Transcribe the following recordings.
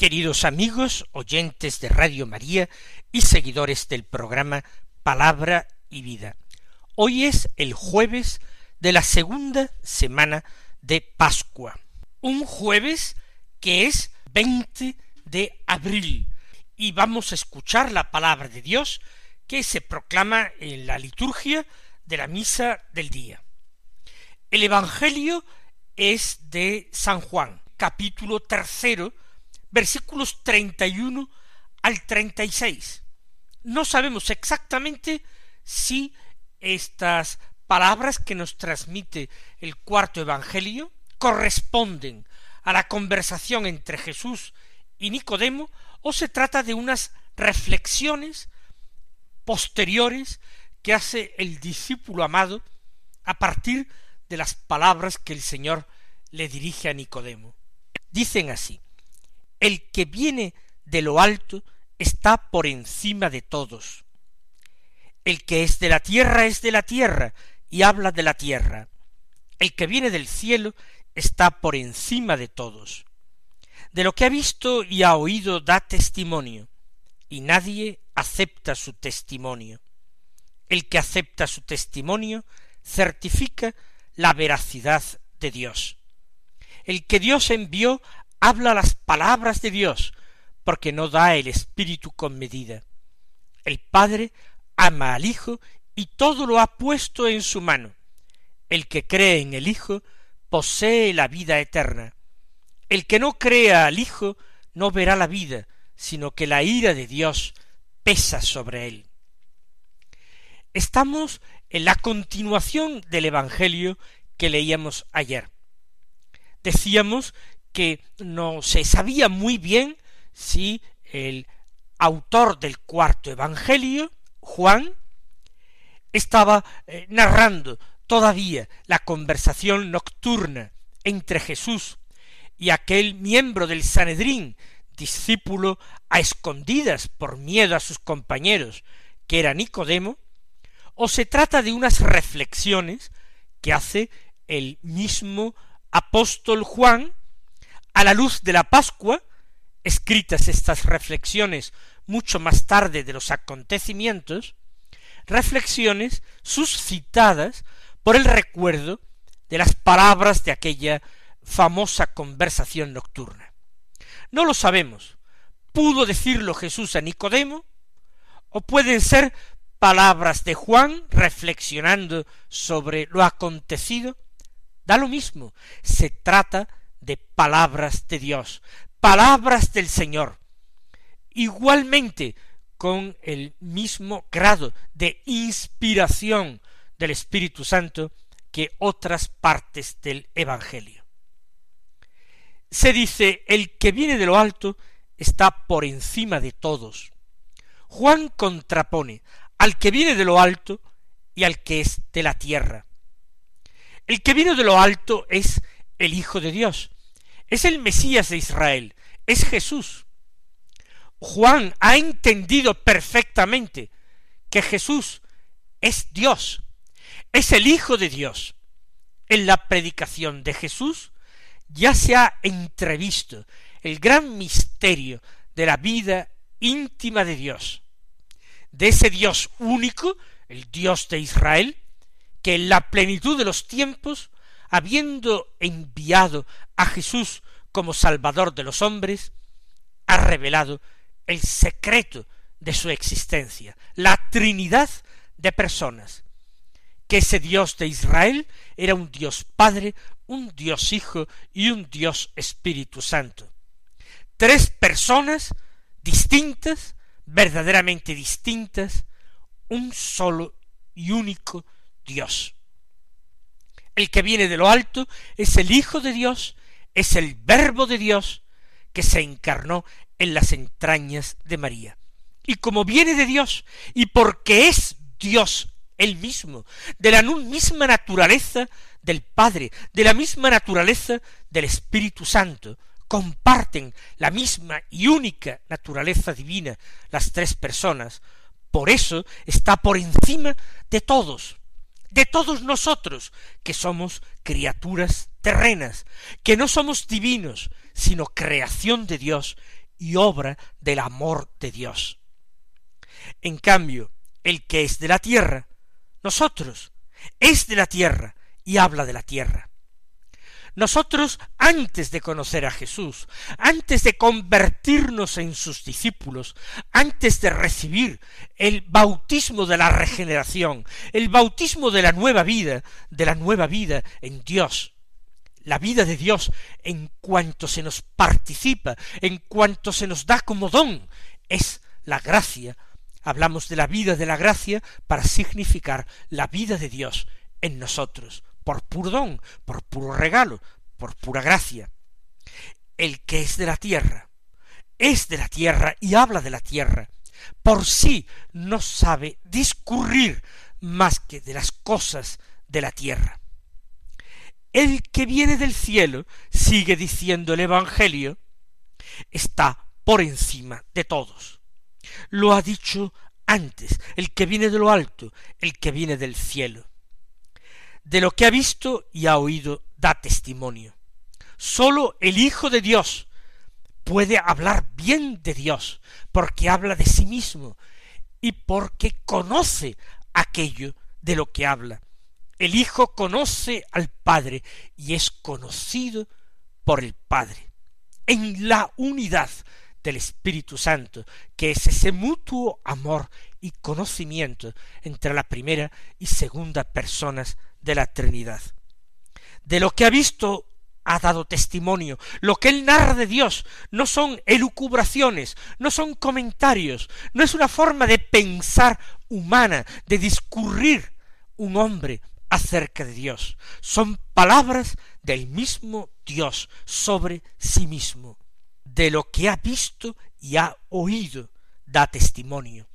queridos amigos, oyentes de Radio María y seguidores del programa Palabra y Vida. Hoy es el jueves de la segunda semana de Pascua. Un jueves que es 20 de abril y vamos a escuchar la palabra de Dios que se proclama en la liturgia de la misa del día. El Evangelio es de San Juan, capítulo tercero, versículos treinta y uno al treinta y seis. No sabemos exactamente si estas palabras que nos transmite el cuarto Evangelio corresponden a la conversación entre Jesús y Nicodemo o se trata de unas reflexiones posteriores que hace el discípulo amado a partir de las palabras que el Señor le dirige a Nicodemo. Dicen así, el que viene de lo alto está por encima de todos. El que es de la tierra es de la tierra y habla de la tierra. El que viene del cielo está por encima de todos. De lo que ha visto y ha oído da testimonio, y nadie acepta su testimonio. El que acepta su testimonio certifica la veracidad de Dios. El que Dios envió habla las palabras de Dios, porque no da el Espíritu con medida. El Padre ama al Hijo y todo lo ha puesto en su mano. El que cree en el Hijo posee la vida eterna. El que no crea al Hijo no verá la vida, sino que la ira de Dios pesa sobre él. Estamos en la continuación del Evangelio que leíamos ayer. Decíamos que no se sabía muy bien si el autor del cuarto Evangelio, Juan, estaba eh, narrando todavía la conversación nocturna entre Jesús y aquel miembro del Sanedrín, discípulo a escondidas por miedo a sus compañeros, que era Nicodemo, o se trata de unas reflexiones que hace el mismo apóstol Juan a la luz de la Pascua, escritas estas reflexiones mucho más tarde de los acontecimientos, reflexiones suscitadas por el recuerdo de las palabras de aquella famosa conversación nocturna. No lo sabemos. ¿Pudo decirlo Jesús a Nicodemo? ¿O pueden ser palabras de Juan reflexionando sobre lo acontecido? Da lo mismo. Se trata de palabras de Dios, palabras del Señor, igualmente con el mismo grado de inspiración del Espíritu Santo que otras partes del Evangelio. Se dice, el que viene de lo alto está por encima de todos. Juan contrapone al que viene de lo alto y al que es de la tierra. El que viene de lo alto es el Hijo de Dios, es el Mesías de Israel, es Jesús. Juan ha entendido perfectamente que Jesús es Dios, es el Hijo de Dios. En la predicación de Jesús ya se ha entrevisto el gran misterio de la vida íntima de Dios, de ese Dios único, el Dios de Israel, que en la plenitud de los tiempos habiendo enviado a Jesús como Salvador de los hombres, ha revelado el secreto de su existencia, la Trinidad de personas, que ese Dios de Israel era un Dios Padre, un Dios Hijo y un Dios Espíritu Santo. Tres personas distintas, verdaderamente distintas, un solo y único Dios. El que viene de lo alto es el Hijo de Dios, es el Verbo de Dios, que se encarnó en las entrañas de María. Y como viene de Dios, y porque es Dios él mismo, de la misma naturaleza del Padre, de la misma naturaleza del Espíritu Santo, comparten la misma y única naturaleza divina las tres personas, por eso está por encima de todos, de todos nosotros, que somos criaturas terrenas, que no somos divinos, sino creación de Dios y obra del amor de Dios. En cambio, el que es de la tierra, nosotros, es de la tierra y habla de la tierra. Nosotros, antes de conocer a Jesús, antes de convertirnos en sus discípulos, antes de recibir el bautismo de la regeneración, el bautismo de la nueva vida, de la nueva vida en Dios, la vida de Dios en cuanto se nos participa, en cuanto se nos da como don, es la gracia. Hablamos de la vida de la gracia para significar la vida de Dios en nosotros, por puro don, por puro regalo, por pura gracia. El que es de la tierra, es de la tierra y habla de la tierra, por sí no sabe discurrir más que de las cosas de la tierra. El que viene del cielo, sigue diciendo el Evangelio, está por encima de todos. Lo ha dicho antes, el que viene de lo alto, el que viene del cielo de lo que ha visto y ha oído da testimonio. Sólo el Hijo de Dios puede hablar bien de Dios, porque habla de sí mismo y porque conoce aquello de lo que habla. El Hijo conoce al Padre y es conocido por el Padre. En la unidad del Espíritu Santo, que es ese mutuo amor y conocimiento entre la primera y segunda personas de la Trinidad. De lo que ha visto ha dado testimonio. Lo que él narra de Dios no son elucubraciones, no son comentarios, no es una forma de pensar humana, de discurrir un hombre acerca de Dios. Son palabras del mismo Dios sobre sí mismo. De lo que ha visto y ha oído da testimonio.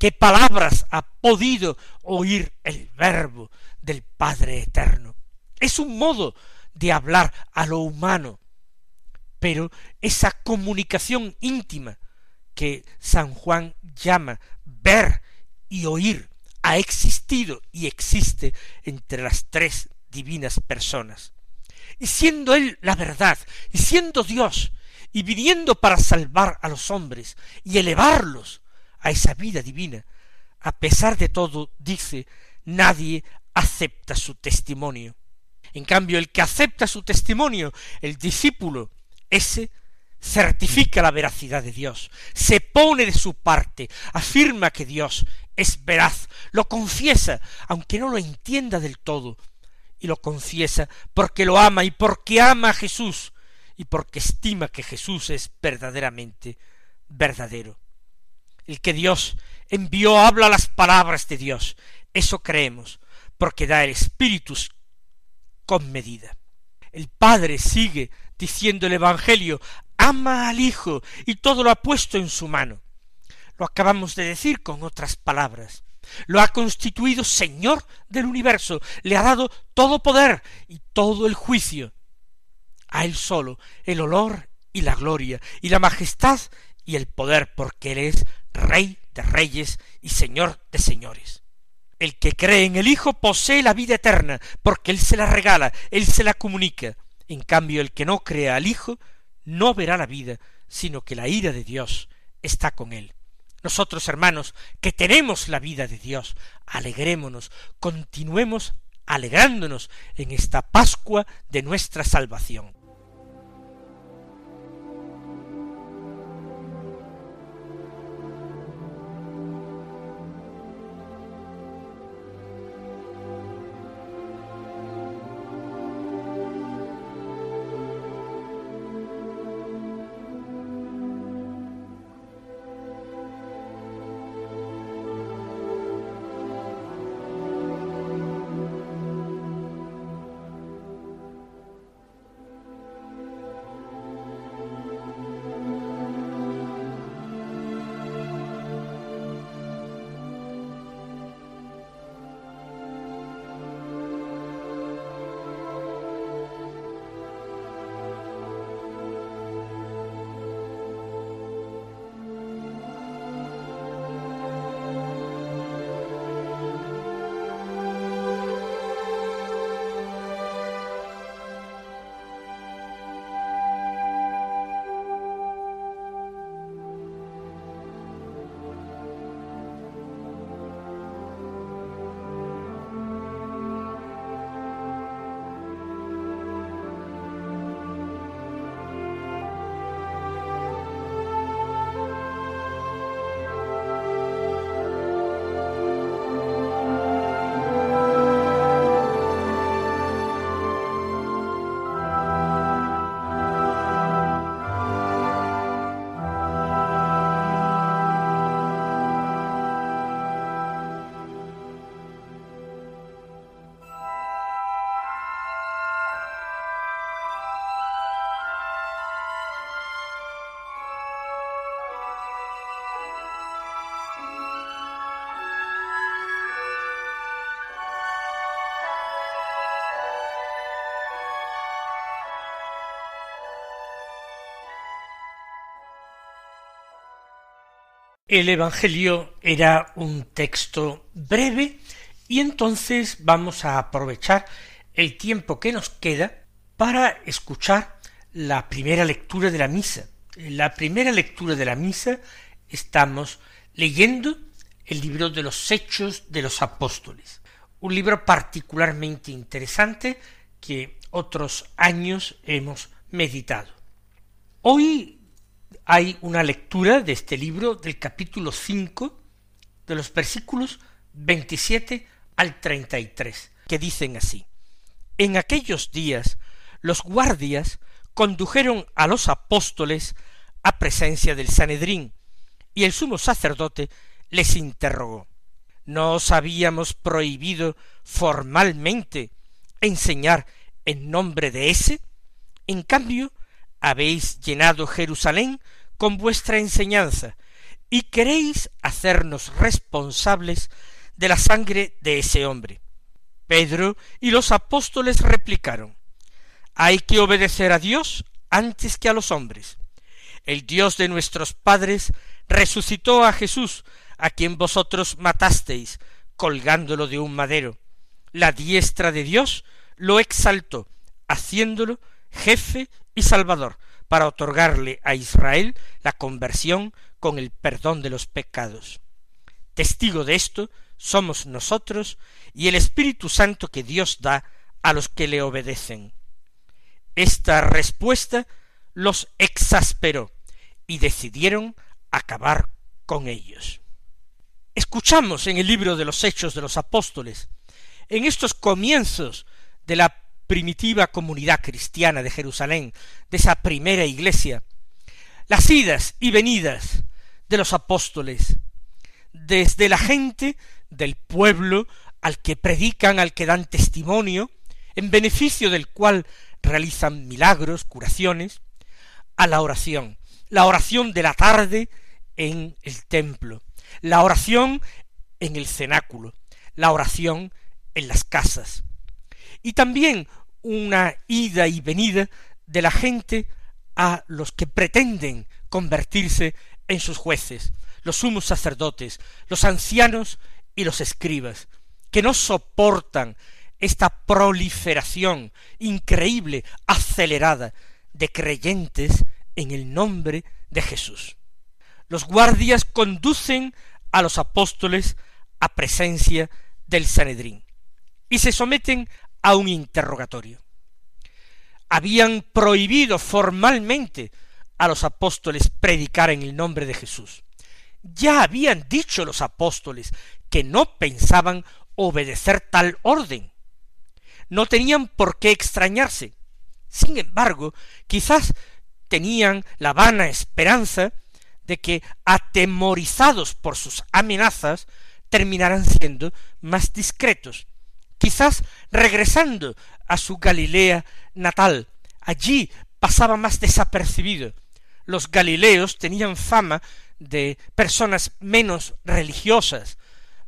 ¿Qué palabras ha podido oír el Verbo del Padre Eterno? Es un modo de hablar a lo humano, pero esa comunicación íntima que San Juan llama ver y oír ha existido y existe entre las tres divinas personas. Y siendo Él la verdad, y siendo Dios, y viniendo para salvar a los hombres y elevarlos a esa vida divina, a pesar de todo, dice, nadie acepta su testimonio. En cambio, el que acepta su testimonio, el discípulo, ese certifica la veracidad de Dios, se pone de su parte, afirma que Dios es veraz, lo confiesa, aunque no lo entienda del todo, y lo confiesa porque lo ama y porque ama a Jesús, y porque estima que Jesús es verdaderamente verdadero el que Dios envió habla las palabras de Dios. Eso creemos, porque da el Espíritu con medida. El Padre sigue diciendo el Evangelio, ama al Hijo y todo lo ha puesto en su mano. Lo acabamos de decir con otras palabras. Lo ha constituido Señor del universo, le ha dado todo poder y todo el juicio. A él solo el olor y la gloria y la majestad y el poder, porque él es Rey de reyes y Señor de señores. El que cree en el Hijo posee la vida eterna, porque Él se la regala, Él se la comunica. En cambio, el que no crea al Hijo no verá la vida, sino que la ira de Dios está con él. Nosotros, hermanos, que tenemos la vida de Dios, alegrémonos, continuemos alegrándonos en esta Pascua de nuestra salvación. El Evangelio era un texto breve y entonces vamos a aprovechar el tiempo que nos queda para escuchar la primera lectura de la misa. En la primera lectura de la misa estamos leyendo el libro de los Hechos de los Apóstoles, un libro particularmente interesante que otros años hemos meditado. Hoy hay una lectura de este libro del capítulo 5 de los versículos 27 al 33, que dicen así. En aquellos días los guardias condujeron a los apóstoles a presencia del Sanedrín, y el sumo sacerdote les interrogó. ¿No os habíamos prohibido formalmente enseñar en nombre de ese? En cambio, habéis llenado Jerusalén con vuestra enseñanza, y queréis hacernos responsables de la sangre de ese hombre. Pedro y los apóstoles replicaron Hay que obedecer a Dios antes que a los hombres. El Dios de nuestros padres resucitó a Jesús, a quien vosotros matasteis, colgándolo de un madero. La diestra de Dios lo exaltó, haciéndolo jefe y salvador, para otorgarle a Israel la conversión con el perdón de los pecados. Testigo de esto somos nosotros y el Espíritu Santo que Dios da a los que le obedecen. Esta respuesta los exasperó y decidieron acabar con ellos. Escuchamos en el libro de los Hechos de los Apóstoles, en estos comienzos de la primitiva comunidad cristiana de Jerusalén, de esa primera iglesia, las idas y venidas de los apóstoles, desde la gente del pueblo al que predican, al que dan testimonio, en beneficio del cual realizan milagros, curaciones, a la oración, la oración de la tarde en el templo, la oración en el cenáculo, la oración en las casas, y también una ida y venida de la gente a los que pretenden convertirse en sus jueces, los sumos sacerdotes, los ancianos y los escribas, que no soportan esta proliferación increíble, acelerada, de creyentes en el nombre de Jesús. Los guardias conducen a los apóstoles a presencia del Sanedrín y se someten a un interrogatorio. Habían prohibido formalmente a los apóstoles predicar en el nombre de Jesús. Ya habían dicho los apóstoles que no pensaban obedecer tal orden. No tenían por qué extrañarse. Sin embargo, quizás tenían la vana esperanza de que, atemorizados por sus amenazas, terminaran siendo más discretos quizás regresando a su Galilea natal. Allí pasaba más desapercibido. Los galileos tenían fama de personas menos religiosas,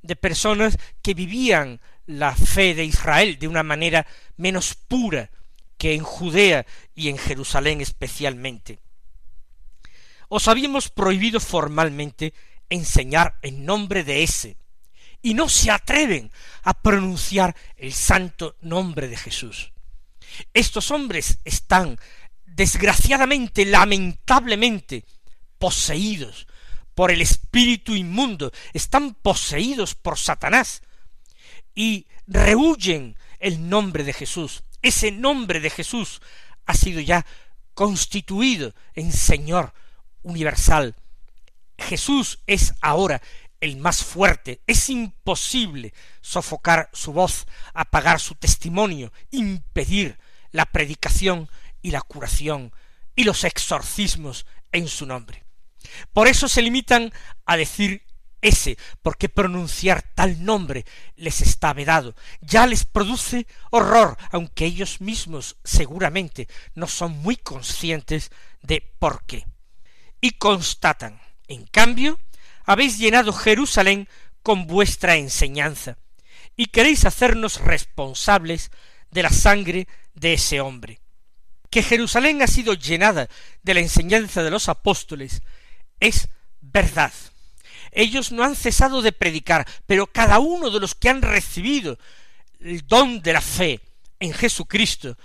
de personas que vivían la fe de Israel de una manera menos pura que en Judea y en Jerusalén especialmente. Os habíamos prohibido formalmente enseñar en nombre de ese, y no se atreven a pronunciar el santo nombre de Jesús. Estos hombres están desgraciadamente, lamentablemente, poseídos por el espíritu inmundo, están poseídos por Satanás y rehuyen el nombre de Jesús. Ese nombre de Jesús ha sido ya constituido en Señor universal. Jesús es ahora el más fuerte. Es imposible sofocar su voz, apagar su testimonio, impedir la predicación y la curación y los exorcismos en su nombre. Por eso se limitan a decir ese, porque pronunciar tal nombre les está vedado, ya les produce horror, aunque ellos mismos seguramente no son muy conscientes de por qué. Y constatan, en cambio, habéis llenado Jerusalén con vuestra enseñanza, y queréis hacernos responsables de la sangre de ese hombre. Que Jerusalén ha sido llenada de la enseñanza de los apóstoles es verdad. ellos no han cesado de predicar, pero cada uno de los que han recibido el don de la fe en Jesucristo,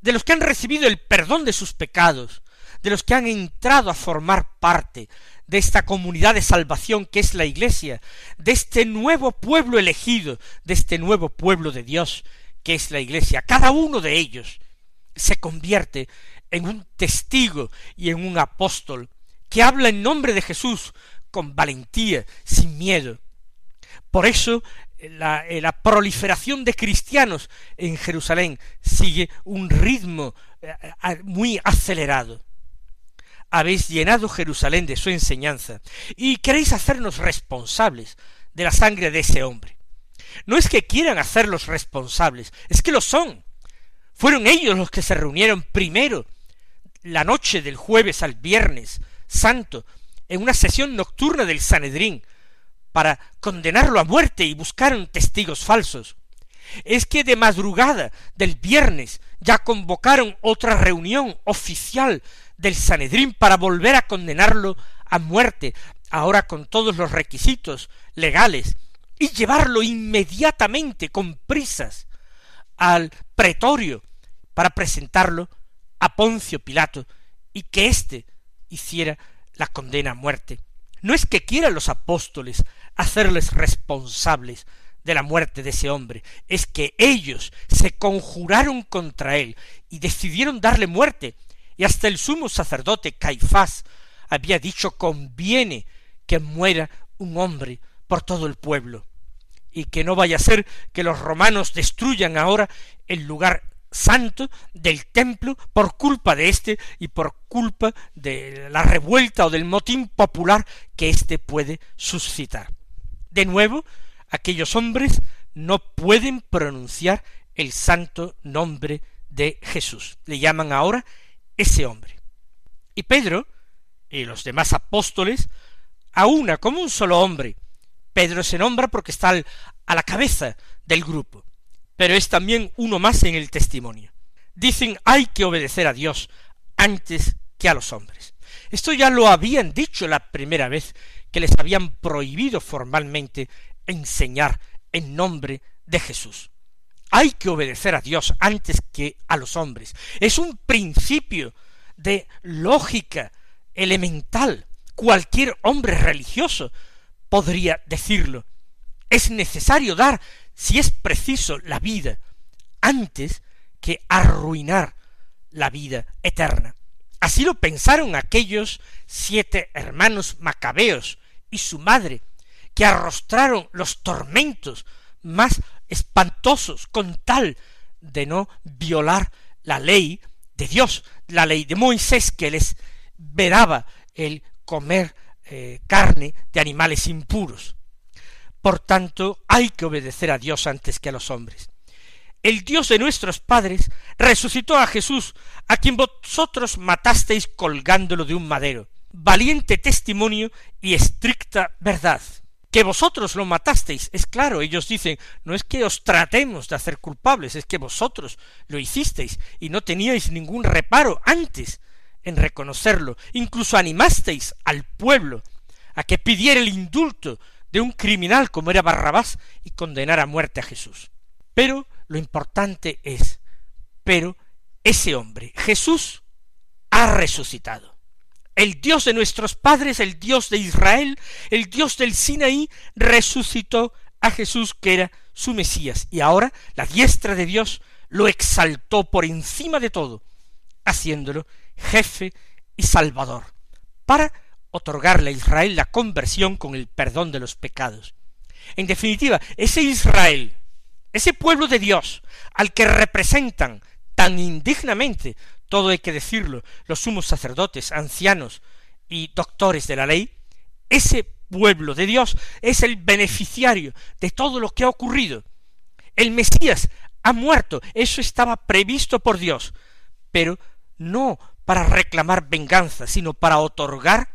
de los que han recibido el perdón de sus pecados, de los que han entrado a formar parte de esta comunidad de salvación que es la Iglesia, de este nuevo pueblo elegido, de este nuevo pueblo de Dios que es la Iglesia. Cada uno de ellos se convierte en un testigo y en un apóstol que habla en nombre de Jesús con valentía, sin miedo. Por eso la, la, proliferación de cristianos en Jerusalén sigue un ritmo eh, muy acelerado. Habéis llenado Jerusalén de su enseñanza y queréis hacernos responsables de la sangre de ese hombre. No es que quieran hacerlos responsables, es que lo son. Fueron ellos los que se reunieron primero la noche del jueves al viernes santo en una sesión nocturna del Sanedrín para condenarlo a muerte y buscaron testigos falsos. Es que de madrugada del viernes ya convocaron otra reunión oficial del Sanedrín para volver a condenarlo a muerte, ahora con todos los requisitos legales, y llevarlo inmediatamente con prisas al pretorio para presentarlo a Poncio Pilato y que éste hiciera la condena a muerte. No es que quieran los apóstoles hacerles responsables de la muerte de ese hombre, es que ellos se conjuraron contra él y decidieron darle muerte, y hasta el sumo sacerdote Caifás había dicho conviene que muera un hombre por todo el pueblo, y que no vaya a ser que los romanos destruyan ahora el lugar santo del templo por culpa de éste y por culpa de la revuelta o del motín popular que éste puede suscitar. De nuevo, aquellos hombres no pueden pronunciar el santo nombre de Jesús. Le llaman ahora ese hombre. Y Pedro y los demás apóstoles, a una como un solo hombre. Pedro se nombra porque está a la cabeza del grupo pero es también uno más en el testimonio. Dicen hay que obedecer a Dios antes que a los hombres. Esto ya lo habían dicho la primera vez que les habían prohibido formalmente enseñar en nombre de Jesús. Hay que obedecer a Dios antes que a los hombres. Es un principio de lógica elemental. Cualquier hombre religioso podría decirlo. Es necesario dar si es preciso, la vida antes que arruinar la vida eterna. Así lo pensaron aquellos siete hermanos macabeos y su madre, que arrostraron los tormentos más espantosos con tal de no violar la ley de Dios, la ley de Moisés que les vedaba el comer eh, carne de animales impuros. Por tanto, hay que obedecer a Dios antes que a los hombres. El Dios de nuestros padres resucitó a Jesús, a quien vosotros matasteis colgándolo de un madero. Valiente testimonio y estricta verdad. Que vosotros lo matasteis, es claro, ellos dicen, no es que os tratemos de hacer culpables, es que vosotros lo hicisteis y no teníais ningún reparo antes en reconocerlo, incluso animasteis al pueblo a que pidiera el indulto de un criminal como era Barrabás y condenar a muerte a Jesús. Pero lo importante es, pero ese hombre, Jesús, ha resucitado. El Dios de nuestros padres, el Dios de Israel, el Dios del Sinaí, resucitó a Jesús que era su Mesías. Y ahora la diestra de Dios lo exaltó por encima de todo, haciéndolo jefe y salvador, para otorgarle a Israel la conversión con el perdón de los pecados. En definitiva, ese Israel, ese pueblo de Dios, al que representan tan indignamente, todo hay que decirlo, los sumos sacerdotes, ancianos y doctores de la ley, ese pueblo de Dios es el beneficiario de todo lo que ha ocurrido. El Mesías ha muerto, eso estaba previsto por Dios, pero no para reclamar venganza, sino para otorgar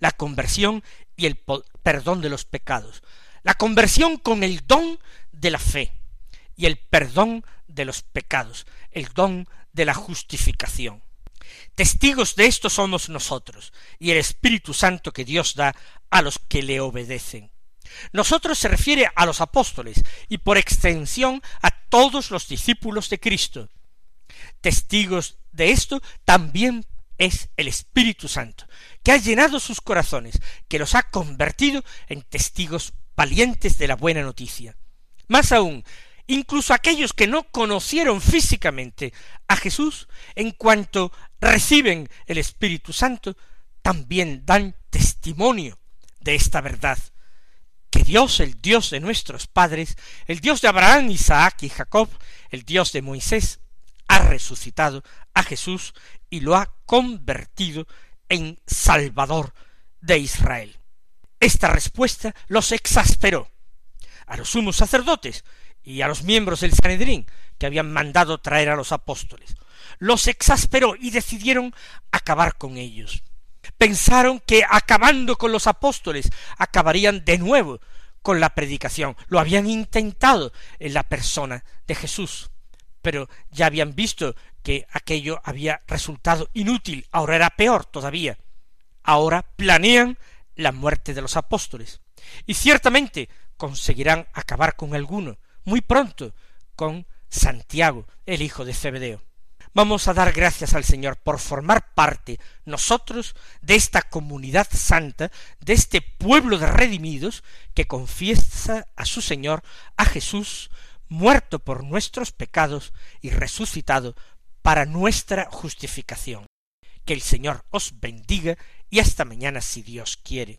la conversión y el perdón de los pecados. La conversión con el don de la fe y el perdón de los pecados, el don de la justificación. Testigos de esto somos nosotros y el Espíritu Santo que Dios da a los que le obedecen. Nosotros se refiere a los apóstoles y por extensión a todos los discípulos de Cristo. Testigos de esto también es el Espíritu Santo, que ha llenado sus corazones, que los ha convertido en testigos valientes de la buena noticia. Más aún, incluso aquellos que no conocieron físicamente a Jesús, en cuanto reciben el Espíritu Santo, también dan testimonio de esta verdad, que Dios, el Dios de nuestros padres, el Dios de Abraham, Isaac y Jacob, el Dios de Moisés, ha resucitado a Jesús y lo ha convertido en Salvador de Israel. Esta respuesta los exasperó a los sumos sacerdotes y a los miembros del Sanedrín que habían mandado traer a los apóstoles. Los exasperó y decidieron acabar con ellos. Pensaron que acabando con los apóstoles acabarían de nuevo con la predicación. Lo habían intentado en la persona de Jesús, pero ya habían visto que aquello había resultado inútil, ahora era peor todavía. Ahora planean la muerte de los apóstoles. Y ciertamente conseguirán acabar con alguno, muy pronto, con Santiago, el hijo de Zebedeo. Vamos a dar gracias al Señor por formar parte nosotros de esta comunidad santa, de este pueblo de redimidos que confiesa a su Señor, a Jesús, muerto por nuestros pecados y resucitado para nuestra justificación. Que el Señor os bendiga y hasta mañana si Dios quiere.